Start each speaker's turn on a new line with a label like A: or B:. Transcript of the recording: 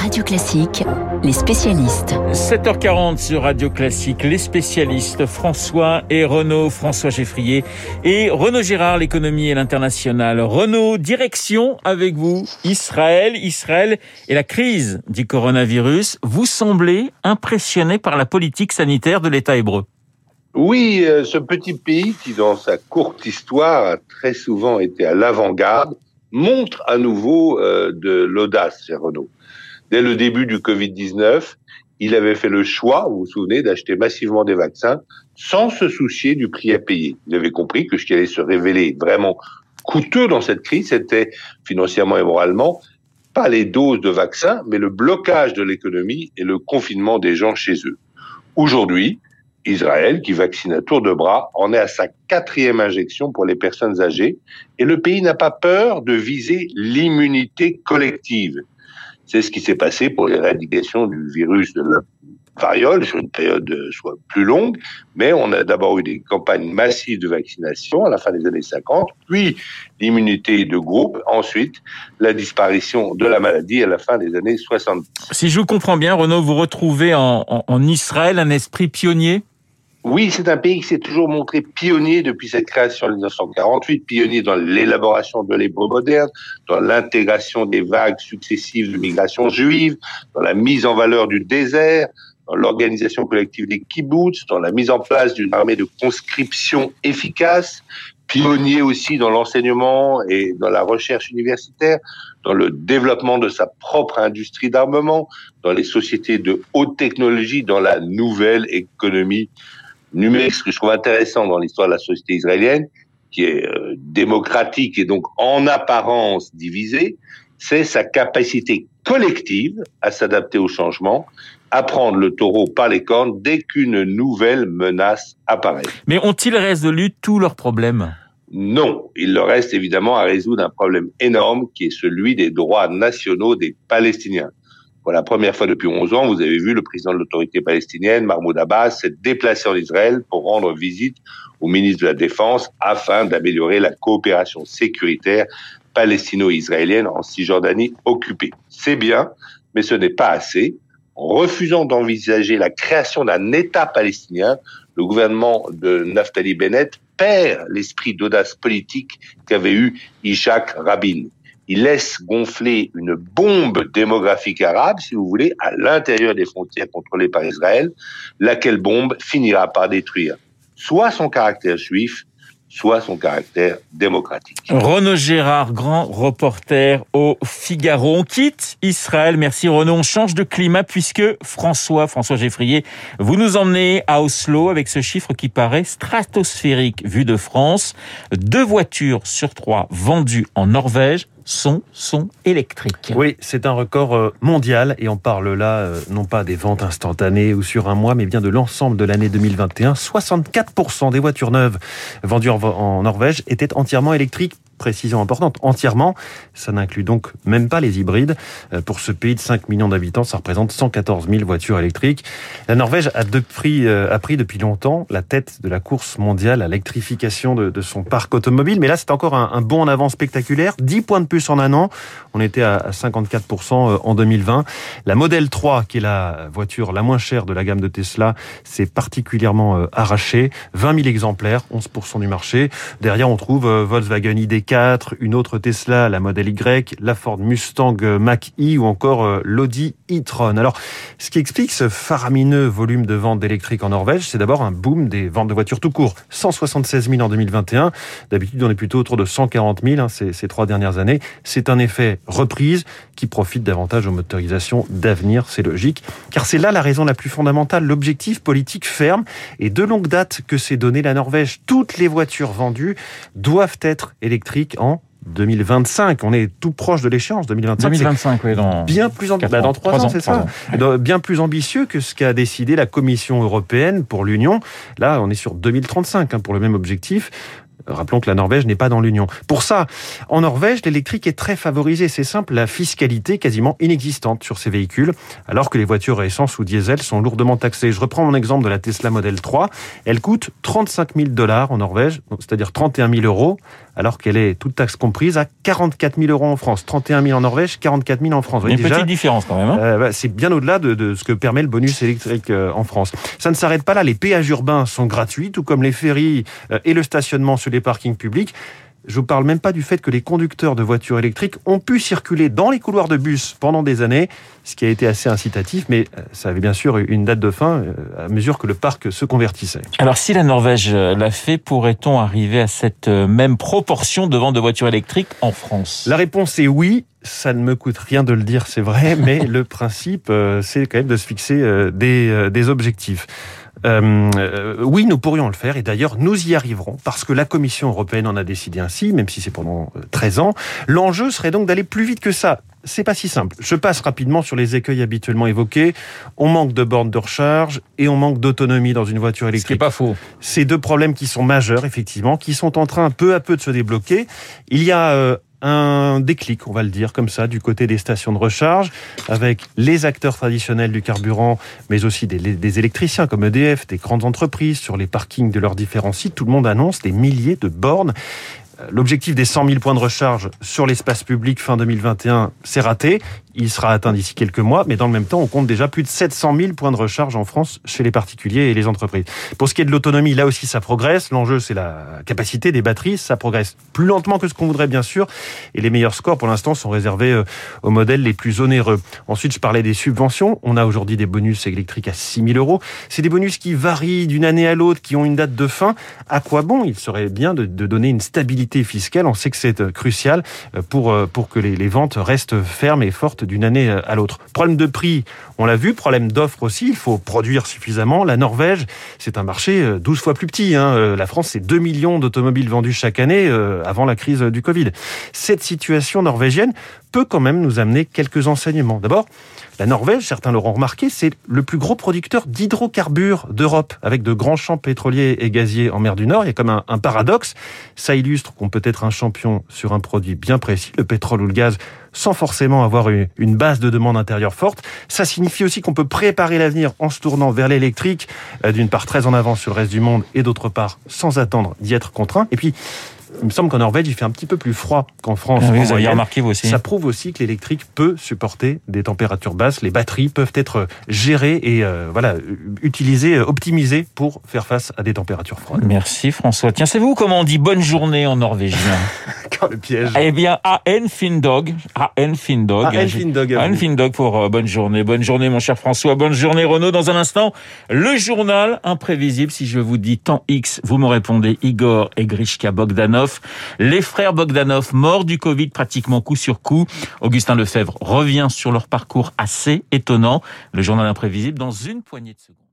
A: Radio Classique, les spécialistes.
B: 7h40 sur Radio Classique, les spécialistes François et Renaud, François Geffrier et Renaud Gérard, l'économie et l'international. Renaud, direction avec vous, Israël, Israël et la crise du coronavirus. Vous semblez impressionné par la politique sanitaire de l'État hébreu.
C: Oui, euh, ce petit pays qui, dans sa courte histoire, a très souvent été à l'avant-garde, montre à nouveau euh, de l'audace chez Renault. Dès le début du Covid-19, il avait fait le choix, vous vous souvenez, d'acheter massivement des vaccins sans se soucier du prix à payer. Il avait compris que ce qui allait se révéler vraiment coûteux dans cette crise, c'était financièrement et moralement pas les doses de vaccins, mais le blocage de l'économie et le confinement des gens chez eux. Aujourd'hui, Israël, qui vaccine à tour de bras, en est à sa quatrième injection pour les personnes âgées, et le pays n'a pas peur de viser l'immunité collective. C'est ce qui s'est passé pour l'éradication du virus de la variole sur une période soit plus longue, mais on a d'abord eu des campagnes massives de vaccination à la fin des années 50, puis l'immunité de groupe, ensuite la disparition de la maladie à la fin des années 60.
B: Si je vous comprends bien, Renaud, vous retrouvez en Israël un esprit pionnier?
C: Oui, c'est un pays qui s'est toujours montré pionnier depuis sa création en 1948, pionnier dans l'élaboration de l'hébreu moderne, dans l'intégration des vagues successives de migration juive, dans la mise en valeur du désert, dans l'organisation collective des kibbutz, dans la mise en place d'une armée de conscription efficace, pionnier aussi dans l'enseignement et dans la recherche universitaire, dans le développement de sa propre industrie d'armement, dans les sociétés de haute technologie, dans la nouvelle économie numérique, ce que je trouve intéressant dans l'histoire de la société israélienne, qui est euh, démocratique et donc en apparence divisée, c'est sa capacité collective à s'adapter au changement, à prendre le taureau par les cornes dès qu'une nouvelle menace apparaît.
B: Mais ont-ils résolu tous leurs problèmes?
C: Non, il leur reste évidemment à résoudre un problème énorme qui est celui des droits nationaux des Palestiniens. Pour la première fois depuis 11 ans, vous avez vu le président de l'autorité palestinienne, Mahmoud Abbas, s'être déplacé en Israël pour rendre visite au ministre de la Défense afin d'améliorer la coopération sécuritaire palestino-israélienne en Cisjordanie occupée. C'est bien, mais ce n'est pas assez. En refusant d'envisager la création d'un État palestinien, le gouvernement de Naftali Bennett perd l'esprit d'audace politique qu'avait eu Ishaq Rabin il laisse gonfler une bombe démographique arabe, si vous voulez, à l'intérieur des frontières contrôlées par Israël, laquelle bombe finira par détruire soit son caractère juif, soit son caractère démocratique.
B: Renaud Gérard, grand reporter au Figaro. On quitte Israël. Merci Renaud. On change de climat puisque François, François Geffrier, vous nous emmenez à Oslo avec ce chiffre qui paraît stratosphérique vu de France. Deux voitures sur trois vendues en Norvège sont, sont électriques.
D: Oui, c'est un record euh, mondial et on parle là euh, non pas des ventes instantanées ou sur un mois, mais bien de l'ensemble de l'année 2021. 64% des voitures neuves vendues en Norvège étaient entièrement électriques précision importante, entièrement. Ça n'inclut donc même pas les hybrides. Euh, pour ce pays de 5 millions d'habitants, ça représente 114 000 voitures électriques. La Norvège a, pris, a pris depuis longtemps la tête de la course mondiale à l'électrification de, son parc automobile. Mais là, c'est encore un, un bond en avant spectaculaire. 10 points de plus en un an. On était à 54% euh, en 2020. La Model 3, qui est la voiture la moins chère de la gamme de Tesla, s'est particulièrement euh, arrachée. 20 000 exemplaires, 11% du marché. Derrière, on trouve euh, Volkswagen ID4, une autre Tesla, la Model Y, la Ford Mustang Mach-E ou encore l'Audi e-tron. Alors, ce qui explique ce faramineux volume de ventes d'électriques en Norvège, c'est d'abord un boom des ventes de voitures tout court. 176 000 en 2021. D'habitude, on est plutôt autour de 140 000 hein, ces, ces trois dernières années. C'est un effet reprise qui profite davantage aux motorisations d'avenir, c'est logique, car c'est là la raison la plus fondamentale, l'objectif politique ferme et de longue date que s'est donné la Norvège. Toutes les voitures vendues doivent être électriques en 2025. On est tout proche de l'échéance. 2025,
B: 2025 oui, dans
D: bien plus bah, dans trois ans, c'est ça. Bien plus ambitieux que ce qu'a décidé la Commission européenne pour l'Union. Là, on est sur 2035 hein, pour le même objectif. Rappelons que la Norvège n'est pas dans l'Union. Pour ça, en Norvège, l'électrique est très favorisé. C'est simple, la fiscalité quasiment inexistante sur ces véhicules, alors que les voitures à essence ou diesel sont lourdement taxées. Je reprends mon exemple de la Tesla Model 3. Elle coûte 35 000 dollars en Norvège, c'est-à-dire 31 000 euros, alors qu'elle est toute taxe comprise à 44 000 euros en France, 31 000 en Norvège, 44 000 en France.
B: Une petite différence quand même. Hein
D: euh, bah, c'est bien au-delà de, de, ce que permet le bonus électrique euh, en France. Ça ne s'arrête pas là. Les péages urbains sont gratuits, tout comme les ferries euh, et le stationnement sur les parkings publics. Je vous parle même pas du fait que les conducteurs de voitures électriques ont pu circuler dans les couloirs de bus pendant des années, ce qui a été assez incitatif, mais euh, ça avait bien sûr une date de fin euh, à mesure que le parc se convertissait.
B: Alors si la Norvège euh, l'a fait, pourrait-on arriver à cette même proportion de vente de voitures électriques en France?
D: La réponse est oui. Ça ne me coûte rien de le dire, c'est vrai, mais le principe, c'est quand même de se fixer des, des objectifs. Euh, euh, oui, nous pourrions le faire et d'ailleurs nous y arriverons parce que la Commission européenne en a décidé ainsi, même si c'est pendant 13 euh, ans. L'enjeu serait donc d'aller plus vite que ça. C'est pas si simple. Je passe rapidement sur les écueils habituellement évoqués. On manque de bornes de recharge et on manque d'autonomie dans une voiture électrique. Ce
B: qui pas faux.
D: Ces deux problèmes qui sont majeurs, effectivement, qui sont en train peu à peu de se débloquer. Il y a euh, un déclic, on va le dire comme ça, du côté des stations de recharge, avec les acteurs traditionnels du carburant, mais aussi des, électriciens comme EDF, des grandes entreprises sur les parkings de leurs différents sites. Tout le monde annonce des milliers de bornes. L'objectif des 100 000 points de recharge sur l'espace public fin 2021, c'est raté. Il sera atteint d'ici quelques mois, mais dans le même temps, on compte déjà plus de 700 000 points de recharge en France chez les particuliers et les entreprises. Pour ce qui est de l'autonomie, là aussi, ça progresse. L'enjeu, c'est la capacité des batteries. Ça progresse plus lentement que ce qu'on voudrait, bien sûr. Et les meilleurs scores, pour l'instant, sont réservés euh, aux modèles les plus onéreux. Ensuite, je parlais des subventions. On a aujourd'hui des bonus électriques à 6 000 euros. C'est des bonus qui varient d'une année à l'autre, qui ont une date de fin. À quoi bon? Il serait bien de, donner une stabilité fiscale. On sait que c'est euh, crucial euh, pour, pour que les ventes restent fermes et fortes d'une année à l'autre. Problème de prix, on l'a vu, problème d'offre aussi, il faut produire suffisamment. La Norvège, c'est un marché 12 euh, fois plus petit. Hein. Euh, la France, c'est 2 millions d'automobiles vendus chaque année euh, avant la crise du Covid. Cette situation norvégienne peut quand même nous amener quelques enseignements. D'abord, la Norvège, certains l'auront remarqué, c'est le plus gros producteur d'hydrocarbures d'Europe, avec de grands champs pétroliers et gaziers en mer du Nord. Il y a comme un, un paradoxe. Ça illustre qu'on peut être un champion sur un produit bien précis, le pétrole ou le gaz, sans forcément avoir une base de demande intérieure forte. Ça signifie aussi qu'on peut préparer l'avenir en se tournant vers l'électrique, euh, d'une part très en avance sur le reste du monde et d'autre part sans attendre d'y être contraint. Et puis, il me semble qu'en Norvège, il fait un petit peu plus froid qu'en France.
B: Ah vous avez remarqué vous aussi.
D: Ça prouve aussi que l'électrique peut supporter des températures basses. Les batteries peuvent être gérées et euh, voilà utilisées, optimisées pour faire face à des températures froides.
B: Merci François. Tiens, c'est vous comment on dit bonne journée en norvégien?
D: Quand le piège.
B: Eh bien, A.N. Findog. A.N. Findog.
D: A.N. Findog.
B: A.N. Findog pour euh, bonne journée. Bonne journée, mon cher François. Bonne journée, Renaud. Dans un instant, le journal imprévisible. Si je vous dis temps X, vous me répondez Igor et Grishka Les frères Bogdanov, morts du Covid pratiquement coup sur coup. Augustin Lefebvre revient sur leur parcours assez étonnant. Le journal imprévisible dans une poignée de secondes.